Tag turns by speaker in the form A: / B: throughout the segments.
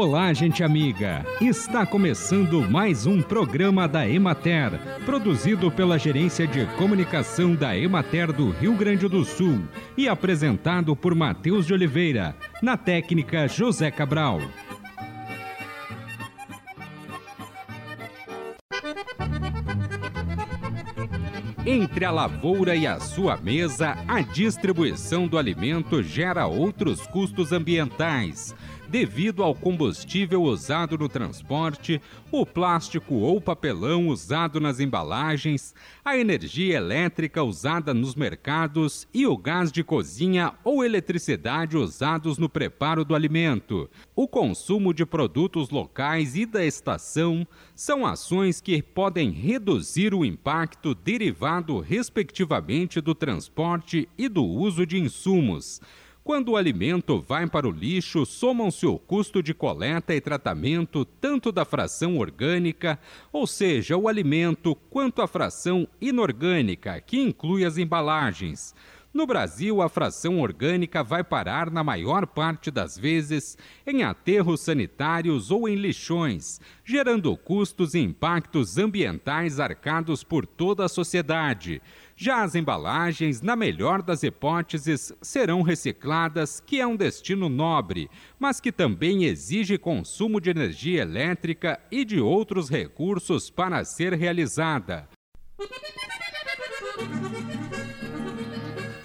A: Olá, gente amiga! Está começando mais um programa da Emater, produzido pela Gerência de Comunicação da Emater do Rio Grande do Sul e apresentado por Matheus de Oliveira, na técnica José Cabral. Entre a lavoura e a sua mesa, a distribuição do alimento gera outros custos ambientais devido ao combustível usado no transporte, o plástico ou papelão usado nas embalagens, a energia elétrica usada nos mercados e o gás de cozinha ou eletricidade usados no preparo do alimento. O consumo de produtos locais e da estação são ações que podem reduzir o impacto derivado, respectivamente, do transporte e do uso de insumos. Quando o alimento vai para o lixo, somam-se o custo de coleta e tratamento tanto da fração orgânica, ou seja, o alimento, quanto a fração inorgânica, que inclui as embalagens. No Brasil, a fração orgânica vai parar, na maior parte das vezes, em aterros sanitários ou em lixões, gerando custos e impactos ambientais arcados por toda a sociedade. Já as embalagens, na melhor das hipóteses, serão recicladas, que é um destino nobre, mas que também exige consumo de energia elétrica e de outros recursos para ser realizada.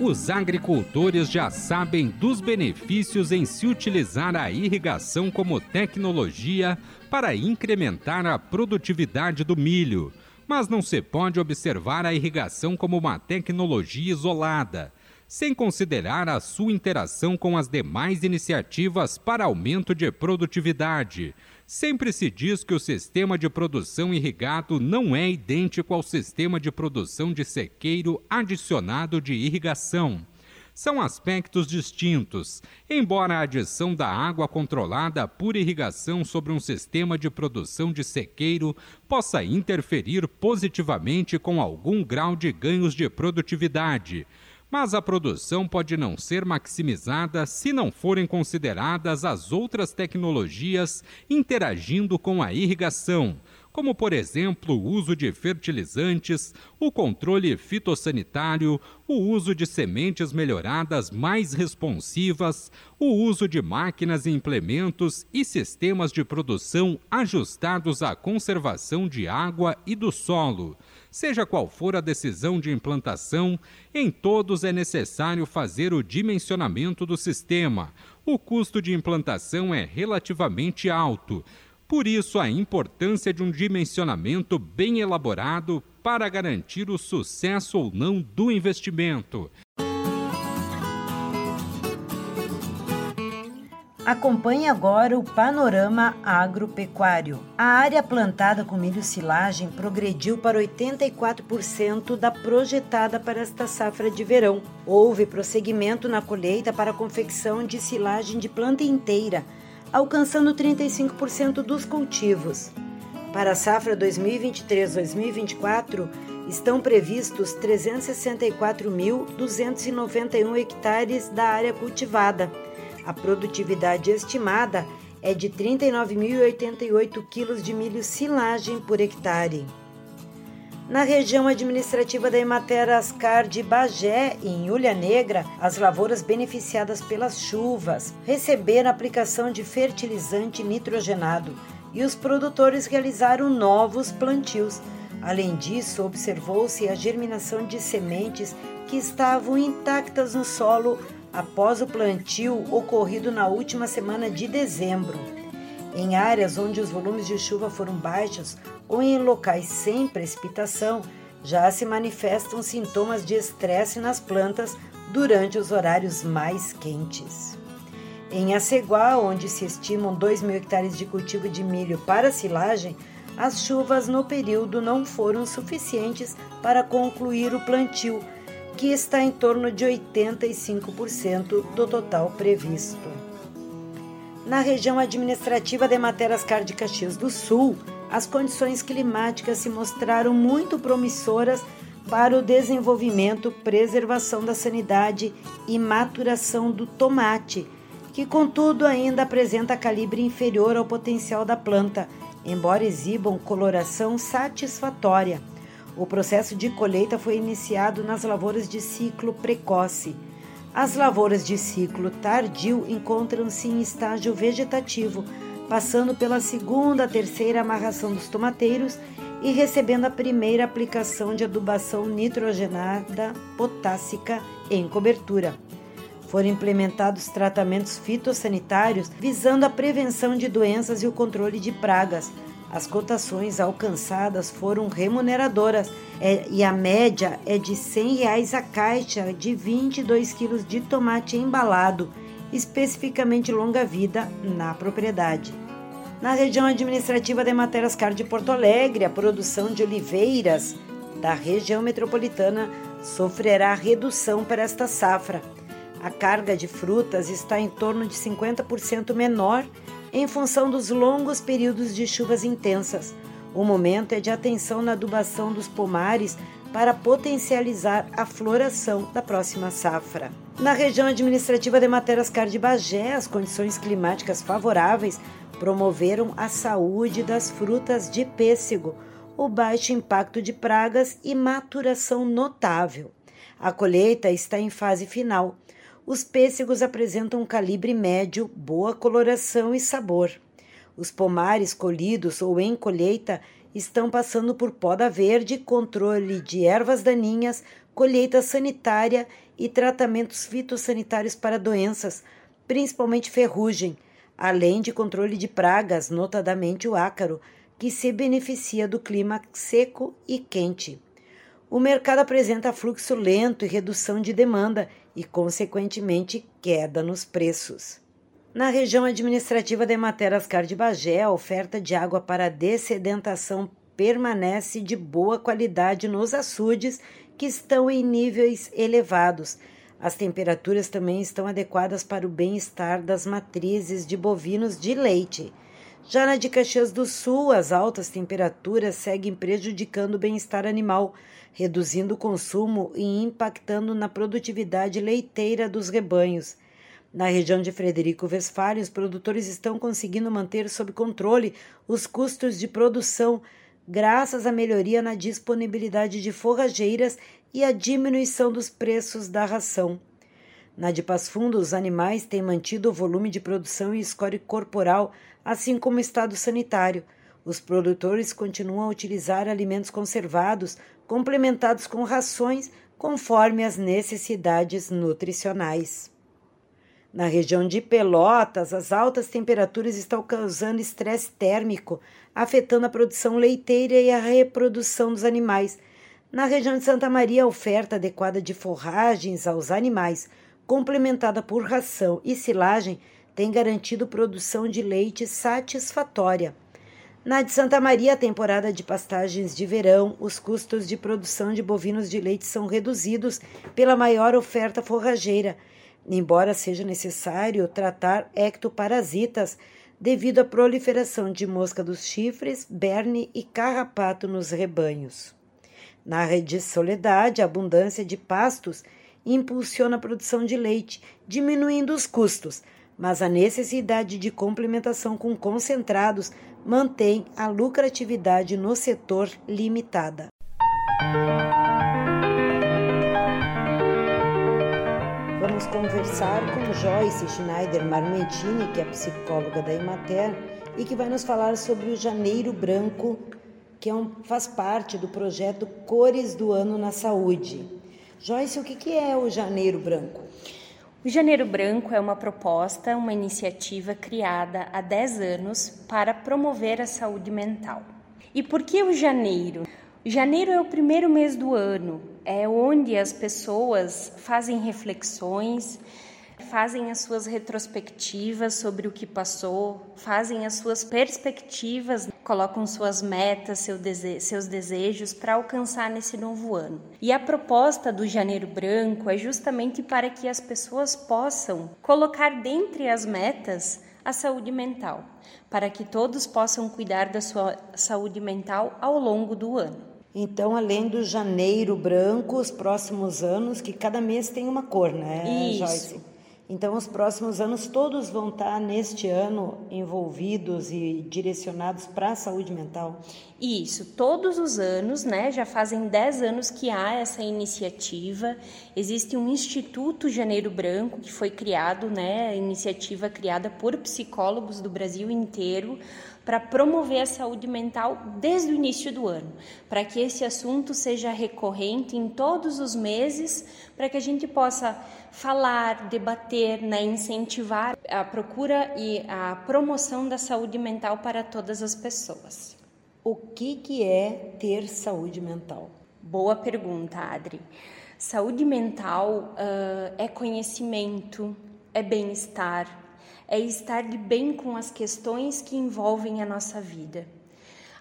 A: Os agricultores já sabem dos benefícios em se utilizar a irrigação como tecnologia para incrementar a produtividade do milho mas não se pode observar a irrigação como uma tecnologia isolada, sem considerar a sua interação com as demais iniciativas para aumento de produtividade. Sempre se diz que o sistema de produção irrigado não é idêntico ao sistema de produção de sequeiro adicionado de irrigação são aspectos distintos, embora a adição da água controlada por irrigação sobre um sistema de produção de sequeiro possa interferir positivamente com algum grau de ganhos de produtividade. Mas a produção pode não ser maximizada se não forem consideradas as outras tecnologias interagindo com a irrigação como por exemplo o uso de fertilizantes, o controle fitossanitário, o uso de sementes melhoradas mais responsivas, o uso de máquinas e implementos e sistemas de produção ajustados à conservação de água e do solo. Seja qual for a decisão de implantação, em todos é necessário fazer o dimensionamento do sistema. O custo de implantação é relativamente alto por isso, a importância de um dimensionamento bem elaborado para garantir o sucesso ou não do investimento.
B: Acompanhe agora o panorama agropecuário. A área plantada com milho silagem progrediu para 84% da projetada para esta safra de verão. Houve prosseguimento na colheita para a confecção de silagem de planta inteira alcançando 35% dos cultivos. Para a safra 2023-2024, estão previstos 364.291 hectares da área cultivada. A produtividade estimada é de 39.088 quilos de milho silagem por hectare na região administrativa da Emater Ascar de Bagé, em Ulha Negra, as lavouras beneficiadas pelas chuvas receberam aplicação de fertilizante nitrogenado e os produtores realizaram novos plantios. Além disso, observou-se a germinação de sementes que estavam intactas no solo após o plantio ocorrido na última semana de dezembro. Em áreas onde os volumes de chuva foram baixos ou em locais sem precipitação, já se manifestam sintomas de estresse nas plantas durante os horários mais quentes. Em Aceguá, onde se estimam 2 mil hectares de cultivo de milho para silagem, as chuvas no período não foram suficientes para concluir o plantio, que está em torno de 85% do total previsto. Na região administrativa de Materascar de Caxias do Sul, as condições climáticas se mostraram muito promissoras para o desenvolvimento, preservação da sanidade e maturação do tomate, que contudo ainda apresenta calibre inferior ao potencial da planta, embora exibam coloração satisfatória. O processo de colheita foi iniciado nas lavouras de ciclo precoce. As lavouras de ciclo tardio encontram-se em estágio vegetativo, passando pela segunda terceira amarração dos tomateiros e recebendo a primeira aplicação de adubação nitrogenada potássica em cobertura. Foram implementados tratamentos fitossanitários visando a prevenção de doenças e o controle de pragas. As cotações alcançadas foram remuneradoras é, e a média é de 100 reais a caixa de 22 quilos de tomate embalado, especificamente longa vida na propriedade. Na região administrativa de Materascar de Porto Alegre, a produção de oliveiras da região metropolitana sofrerá redução para esta safra. A carga de frutas está em torno de 50% menor em função dos longos períodos de chuvas intensas. O momento é de atenção na adubação dos pomares para potencializar a floração da próxima safra. Na região administrativa de Materascar de Bagé, as condições climáticas favoráveis promoveram a saúde das frutas de pêssego, o baixo impacto de pragas e maturação notável. A colheita está em fase final. Os pêssegos apresentam um calibre médio, boa coloração e sabor. Os pomares colhidos ou em colheita estão passando por poda verde, controle de ervas daninhas, colheita sanitária e tratamentos fitossanitários para doenças, principalmente ferrugem, além de controle de pragas, notadamente o ácaro, que se beneficia do clima seco e quente. O mercado apresenta fluxo lento e redução de demanda e, consequentemente, queda nos preços. Na região administrativa de Materascar de Bagé, a oferta de água para dessedentação permanece de boa qualidade nos açudes que estão em níveis elevados. As temperaturas também estão adequadas para o bem-estar das matrizes de bovinos de leite. Já na de Caxias do Sul, as altas temperaturas seguem prejudicando o bem-estar animal, reduzindo o consumo e impactando na produtividade leiteira dos rebanhos. Na região de Frederico Westphalen, os produtores estão conseguindo manter sob controle os custos de produção, graças à melhoria na disponibilidade de forrageiras e à diminuição dos preços da ração. Na de Passo Fundo, os animais têm mantido o volume de produção e score corporal, assim como o estado sanitário. Os produtores continuam a utilizar alimentos conservados, complementados com rações, conforme as necessidades nutricionais. Na região de Pelotas, as altas temperaturas estão causando estresse térmico, afetando a produção leiteira e a reprodução dos animais. Na região de Santa Maria, a oferta adequada de forragens aos animais, complementada por ração e silagem, tem garantido produção de leite satisfatória. Na de Santa Maria, a temporada de pastagens de verão, os custos de produção de bovinos de leite são reduzidos pela maior oferta forrageira, embora seja necessário tratar ectoparasitas devido à proliferação de mosca dos chifres, berne e carrapato nos rebanhos. Na rede Soledade, a abundância de pastos impulsiona a produção de leite, diminuindo os custos, mas a necessidade de complementação com concentrados mantém a lucratividade no setor limitada. Vamos conversar com Joyce Schneider Marmentini, que é psicóloga da Emater e que vai nos falar sobre o Janeiro Branco, que é um, faz parte do projeto Cores do Ano na Saúde. Joyce, o que é o Janeiro Branco?
C: O Janeiro Branco é uma proposta, uma iniciativa criada há 10 anos para promover a saúde mental. E por que o janeiro? Janeiro é o primeiro mês do ano, é onde as pessoas fazem reflexões, fazem as suas retrospectivas sobre o que passou, fazem as suas perspectivas, colocam suas metas, seu dese seus desejos para alcançar nesse novo ano. E a proposta do Janeiro Branco é justamente para que as pessoas possam colocar dentre as metas a saúde mental, para que todos possam cuidar da sua saúde mental ao longo do ano.
B: Então, além do janeiro branco, os próximos anos, que cada mês tem uma cor, né,
C: Isso.
B: Joyce? Então, os próximos anos todos vão estar neste ano envolvidos e direcionados para a saúde mental.
C: Isso, todos os anos, né? Já fazem 10 anos que há essa iniciativa. Existe um Instituto Janeiro Branco que foi criado, né? Iniciativa criada por psicólogos do Brasil inteiro para promover a saúde mental desde o início do ano, para que esse assunto seja recorrente em todos os meses, para que a gente possa falar, debater, né, incentivar a procura e a promoção da saúde mental para todas as pessoas.
B: O que, que é ter saúde mental?
C: Boa pergunta, Adri. Saúde mental uh, é conhecimento, é bem-estar, é estar de bem com as questões que envolvem a nossa vida.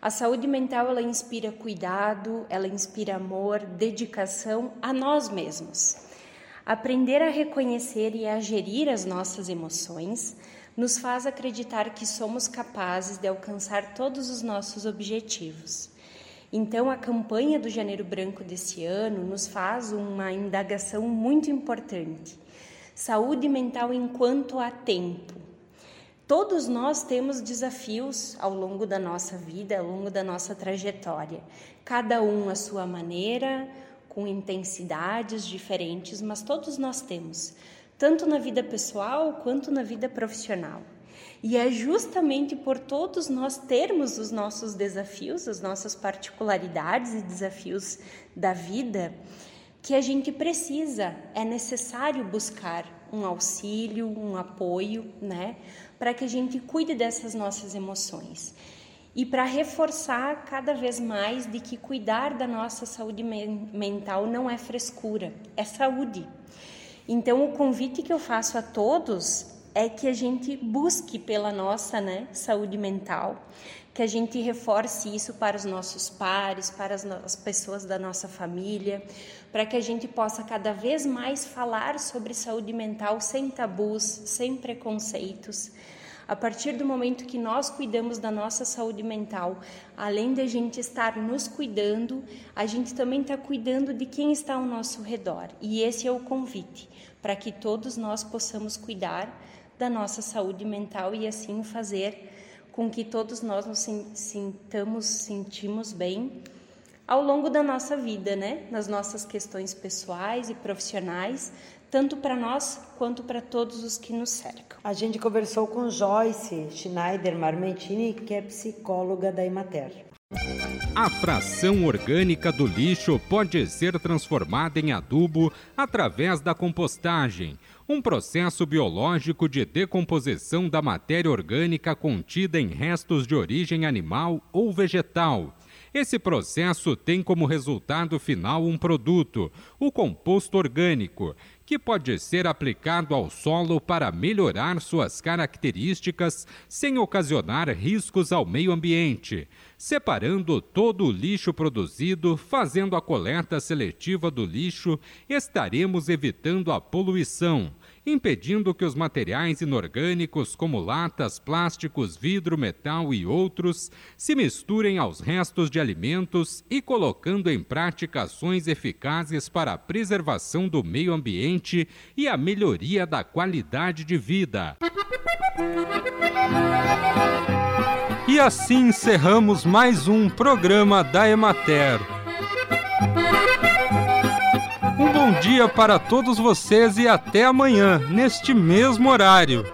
C: A saúde mental ela inspira cuidado, ela inspira amor, dedicação a nós mesmos. Aprender a reconhecer e a gerir as nossas emoções nos faz acreditar que somos capazes de alcançar todos os nossos objetivos. Então, a campanha do Janeiro Branco desse ano nos faz uma indagação muito importante Saúde mental enquanto há tempo. Todos nós temos desafios ao longo da nossa vida, ao longo da nossa trajetória, cada um à sua maneira, com intensidades diferentes, mas todos nós temos, tanto na vida pessoal quanto na vida profissional. E é justamente por todos nós termos os nossos desafios, as nossas particularidades e desafios da vida, que a gente precisa, é necessário buscar um auxílio, um apoio, né, para que a gente cuide dessas nossas emoções. E para reforçar cada vez mais de que cuidar da nossa saúde mental não é frescura, é saúde. Então, o convite que eu faço a todos é que a gente busque pela nossa né, saúde mental, que a gente reforce isso para os nossos pares, para as, as pessoas da nossa família, para que a gente possa cada vez mais falar sobre saúde mental sem tabus, sem preconceitos. A partir do momento que nós cuidamos da nossa saúde mental, além de a gente estar nos cuidando, a gente também está cuidando de quem está ao nosso redor. E esse é o convite, para que todos nós possamos cuidar da nossa saúde mental e assim fazer com que todos nós nos sintamos, sentimos bem ao longo da nossa vida, né? Nas nossas questões pessoais e profissionais, tanto para nós quanto para todos os que nos cercam.
B: A gente conversou com Joyce Schneider Marmentini, que é psicóloga da Emater.
A: A fração orgânica do lixo pode ser transformada em adubo através da compostagem um processo biológico de decomposição da matéria orgânica contida em restos de origem animal ou vegetal. Esse processo tem como resultado final um produto, o composto orgânico, que pode ser aplicado ao solo para melhorar suas características sem ocasionar riscos ao meio ambiente separando todo o lixo produzido, fazendo a coleta seletiva do lixo, estaremos evitando a poluição, impedindo que os materiais inorgânicos como latas, plásticos, vidro, metal e outros se misturem aos restos de alimentos e colocando em prática ações eficazes para a preservação do meio ambiente e a melhoria da qualidade de vida.
D: E assim encerramos mais um programa da Emater. Um bom dia para todos vocês e até amanhã, neste mesmo horário.